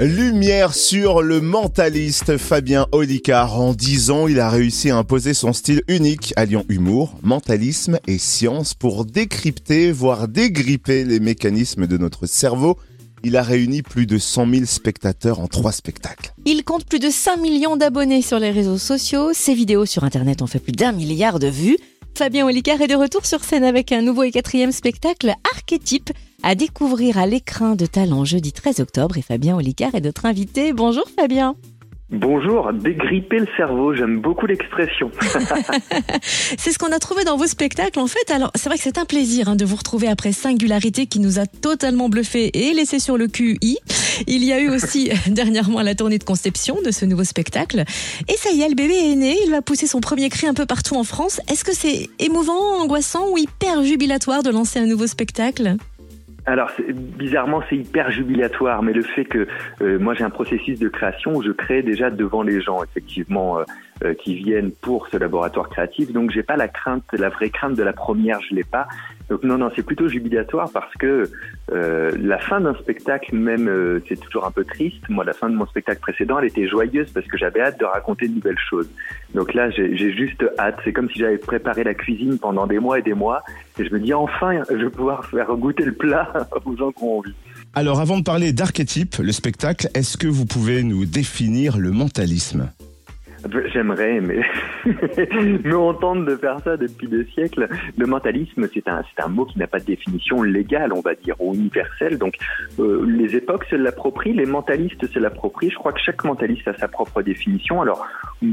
Lumière sur le mentaliste Fabien Olicard. En 10 ans, il a réussi à imposer son style unique, alliant humour, mentalisme et science pour décrypter, voire dégripper les mécanismes de notre cerveau. Il a réuni plus de 100 000 spectateurs en trois spectacles. Il compte plus de 5 millions d'abonnés sur les réseaux sociaux. Ses vidéos sur Internet ont fait plus d'un milliard de vues. Fabien Olicard est de retour sur scène avec un nouveau et quatrième spectacle, Archétype, à découvrir à l'écrin de talent jeudi 13 octobre. Et Fabien Olicard est notre invité. Bonjour Fabien. Bonjour, dégripper le cerveau, j'aime beaucoup l'expression. c'est ce qu'on a trouvé dans vos spectacles en fait. Alors c'est vrai que c'est un plaisir hein, de vous retrouver après Singularité qui nous a totalement bluffé et laissé sur le QI. Il y a eu aussi dernièrement la tournée de conception de ce nouveau spectacle. Et ça y est, le bébé est né, il va pousser son premier cri un peu partout en France. Est-ce que c'est émouvant, angoissant ou hyper jubilatoire de lancer un nouveau spectacle? Alors bizarrement c'est hyper jubilatoire, mais le fait que euh, moi j'ai un processus de création où je crée déjà devant les gens effectivement euh, euh, qui viennent pour ce laboratoire créatif, donc j'ai pas la crainte, la vraie crainte de la première, je l'ai pas. Donc non non c'est plutôt jubilatoire parce que la fin d'un spectacle même c'est toujours un peu triste. Moi la fin de mon spectacle précédent elle était joyeuse parce que j'avais hâte de raconter de nouvelles choses. Donc là j'ai juste hâte. C'est comme si j'avais préparé la cuisine pendant des mois et des mois et je me dis enfin je vais pouvoir faire goûter le plat aux gens qui ont envie. Alors avant de parler d'archétype, le spectacle, est-ce que vous pouvez nous définir le mentalisme? J'aimerais, mais me entendre de faire ça depuis des siècles. Le mentalisme, c'est un, c'est un mot qui n'a pas de définition légale, on va dire, ou universelle. Donc, euh, les époques se l'approprient, les mentalistes se l'approprient. Je crois que chaque mentaliste a sa propre définition. Alors,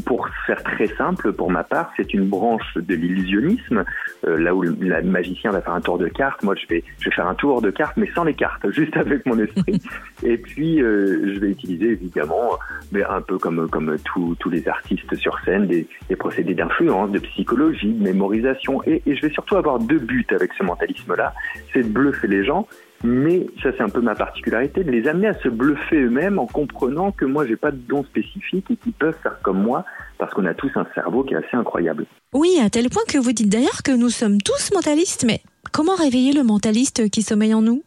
pour faire très simple, pour ma part, c'est une branche de l'illusionnisme, euh, là où le, magicien va faire un tour de cartes. Moi, je vais, je vais faire un tour de cartes, mais sans les cartes, juste avec mon esprit. Et puis, euh, je vais utiliser évidemment, mais un peu comme comme tous tous les arts artistes sur scène, des, procédés d'influence, de psychologie, de mémorisation. Et, je vais surtout avoir deux buts avec ce mentalisme-là. C'est de bluffer les gens, mais ça c'est un peu ma particularité, de les amener à se bluffer eux-mêmes en comprenant que moi j'ai pas de dons spécifiques et qu'ils peuvent faire comme moi parce qu'on a tous un cerveau qui est assez incroyable. Oui, à tel point que vous dites d'ailleurs que nous sommes tous mentalistes, mais comment réveiller le mentaliste qui sommeille en nous?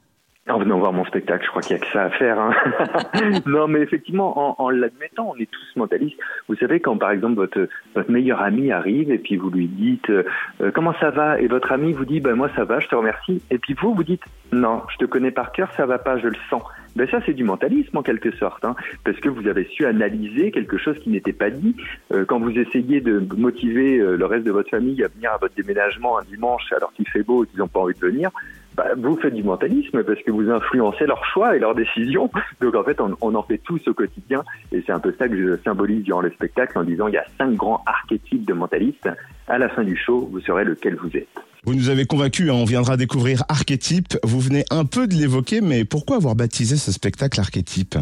En venant voir mon spectacle, je crois qu'il n'y a que ça à faire. Hein. non, mais effectivement, en, l'admettant, on est tous mentalistes. Vous savez, quand par exemple votre, votre meilleur ami arrive et puis vous lui dites euh, comment ça va? Et votre ami vous dit ben moi ça va, je te remercie. Et puis vous vous dites non, je te connais par cœur, ça va pas, je le sens. Ben ça c'est du mentalisme en quelque sorte, hein, parce que vous avez su analyser quelque chose qui n'était pas dit. Euh, quand vous essayez de motiver euh, le reste de votre famille à venir à votre déménagement un dimanche alors qu'il fait beau et qu'ils n'ont pas envie de venir, bah, vous faites du mentalisme parce que vous influencez leurs choix et leurs décisions. Donc en fait, on, en fait tous au quotidien. Et c'est un peu ça que je symbolise durant le spectacle en disant il y a cinq grands archétypes de mentalistes. À la fin du show, vous saurez lequel vous êtes. Vous nous avez convaincus, hein, on viendra découvrir Archétype. Vous venez un peu de l'évoquer, mais pourquoi avoir baptisé ce spectacle Archétype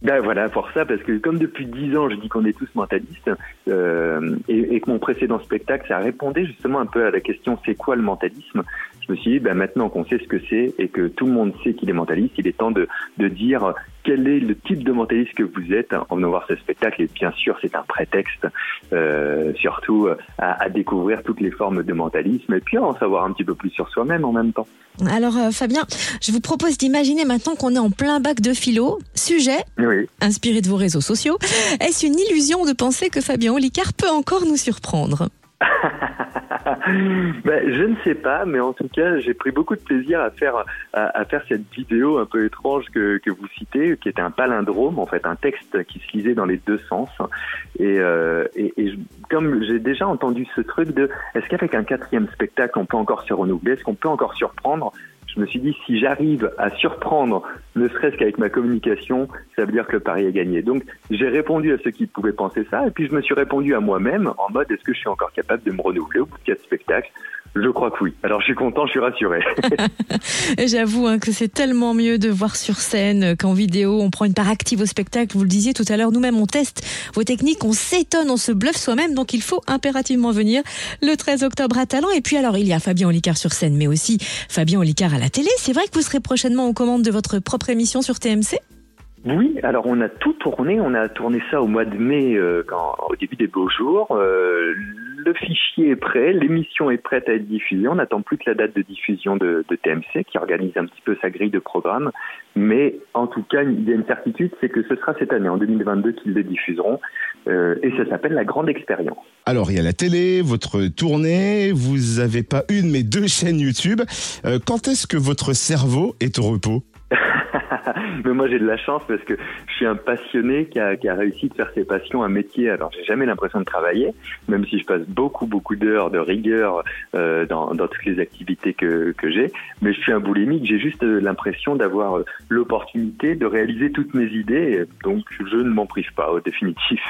ben voilà, pour ça, parce que comme depuis dix ans, je dis qu'on est tous mentalistes, euh, et, et, que mon précédent spectacle, ça répondait justement un peu à la question c'est quoi le mentalisme? Je me suis dit, ben maintenant qu'on sait ce que c'est et que tout le monde sait qu'il est mentaliste, il est temps de, de dire quel est le type de mentaliste que vous êtes en venant voir ce spectacle. Et bien sûr, c'est un prétexte, euh, surtout à, à, découvrir toutes les formes de mentalisme et puis à en savoir un petit peu plus sur soi-même en même temps. Alors euh, Fabien, je vous propose d'imaginer maintenant qu'on est en plein bac de philo. Sujet, inspiré de vos réseaux sociaux. Est-ce une illusion de penser que Fabien Olicard peut encore nous surprendre? ben, je ne sais pas, mais en tout cas, j'ai pris beaucoup de plaisir à faire cette vidéo un peu étrange que, vous citez, qui était un palindrome, en fait, un texte qui se lisait dans les deux sens. Et, euh, comme j'ai déjà entendu ce truc de, est-ce qu'avec un quatrième spectacle, on peut encore se renouveler, est-ce qu'on peut encore surprendre? Je me suis dit, si j'arrive à surprendre, ne serait-ce qu'avec ma communication, ça veut dire que le pari est gagné. Donc, j'ai répondu à ceux qui pouvaient penser ça, et puis je me suis répondu à moi-même en mode, est-ce que je suis encore capable de me renouveler au bout de quatre spectacles? Je crois que oui. Alors je suis content, je suis rassuré. J'avoue hein, que c'est tellement mieux de voir sur scène qu'en vidéo. On prend une part active au spectacle. Vous le disiez tout à l'heure, nous-mêmes on teste vos techniques, on s'étonne, on se bluffe soi-même. Donc il faut impérativement venir le 13 octobre à Talent. Et puis alors il y a Fabien Olicard sur scène, mais aussi Fabien Olicard à la télé. C'est vrai que vous serez prochainement aux commandes de votre propre émission sur TMC Oui, alors on a tout tourné. On a tourné ça au mois de mai, euh, quand, au début des beaux jours. Euh, le fichier est prêt, l'émission est prête à être diffusée. On n'attend plus que la date de diffusion de, TMC qui organise un petit peu sa grille de programme. Mais en tout cas, il y a une certitude, c'est que ce sera cette année, en 2022, qu'ils le diffuseront. Euh, et ça s'appelle La Grande Expérience. Alors, il y a la télé, votre tournée, vous n'avez pas une mais deux chaînes YouTube. Euh, quand est-ce que votre cerveau est au repos? mais moi j'ai de la chance parce que je suis un passionné qui a, qui a réussi de faire ses passions un métier. Alors j'ai jamais l'impression de travailler, même si je passe beaucoup beaucoup d'heures de rigueur euh, dans, dans toutes les activités que, que j'ai. Mais je suis un boulimique, j'ai juste euh, l'impression d'avoir euh, l'opportunité de réaliser toutes mes idées. Donc je ne m'en prive pas au définitif.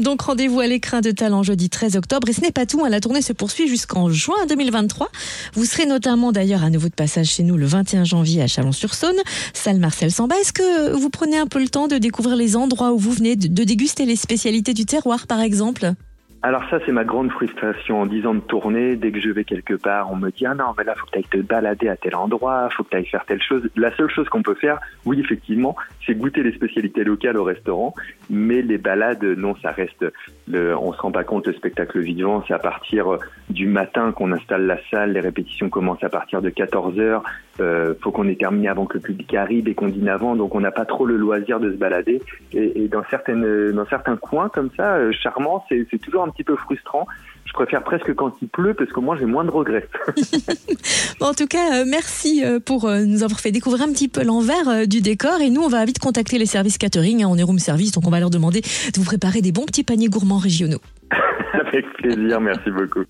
Donc rendez-vous à l'écrin de talent jeudi 13 octobre. Et ce n'est pas tout, hein, la tournée se poursuit jusqu'en juin 2023. Vous serez notamment d'ailleurs à nouveau de passage chez nous le 21 janvier à Chalon-sur-Saône, salle Marcel Samba. Est-ce que vous prenez un peu le temps de découvrir les endroits où vous venez, de déguster les spécialités du terroir par exemple? Alors ça, c'est ma grande frustration. En 10 ans de tournée, dès que je vais quelque part, on me dit « Ah non, mais là, faut que tu ailles te balader à tel endroit, faut que tu ailles faire telle chose. » La seule chose qu'on peut faire, oui, effectivement, c'est goûter les spécialités locales au restaurant, mais les balades, non, ça reste... Le, on se rend pas compte, le spectacle vivant, c'est à partir du matin qu'on installe la salle, les répétitions commencent à partir de 14 heures. Euh, faut qu'on ait terminé avant que le public arrive et qu'on dîne avant, donc on n'a pas trop le loisir de se balader. Et, et, dans certaines, dans certains coins comme ça, euh, charmant, c'est toujours un petit peu frustrant. Je préfère presque quand il pleut parce qu'au moins j'ai moins de regrets. bon, en tout cas, euh, merci euh, pour euh, nous avoir fait découvrir un petit peu l'envers du décor. Et nous, on va vite contacter les services catering. Hein, on est room service, donc on va leur demander de vous préparer des bons petits paniers gourmands régionaux. Avec plaisir, merci beaucoup.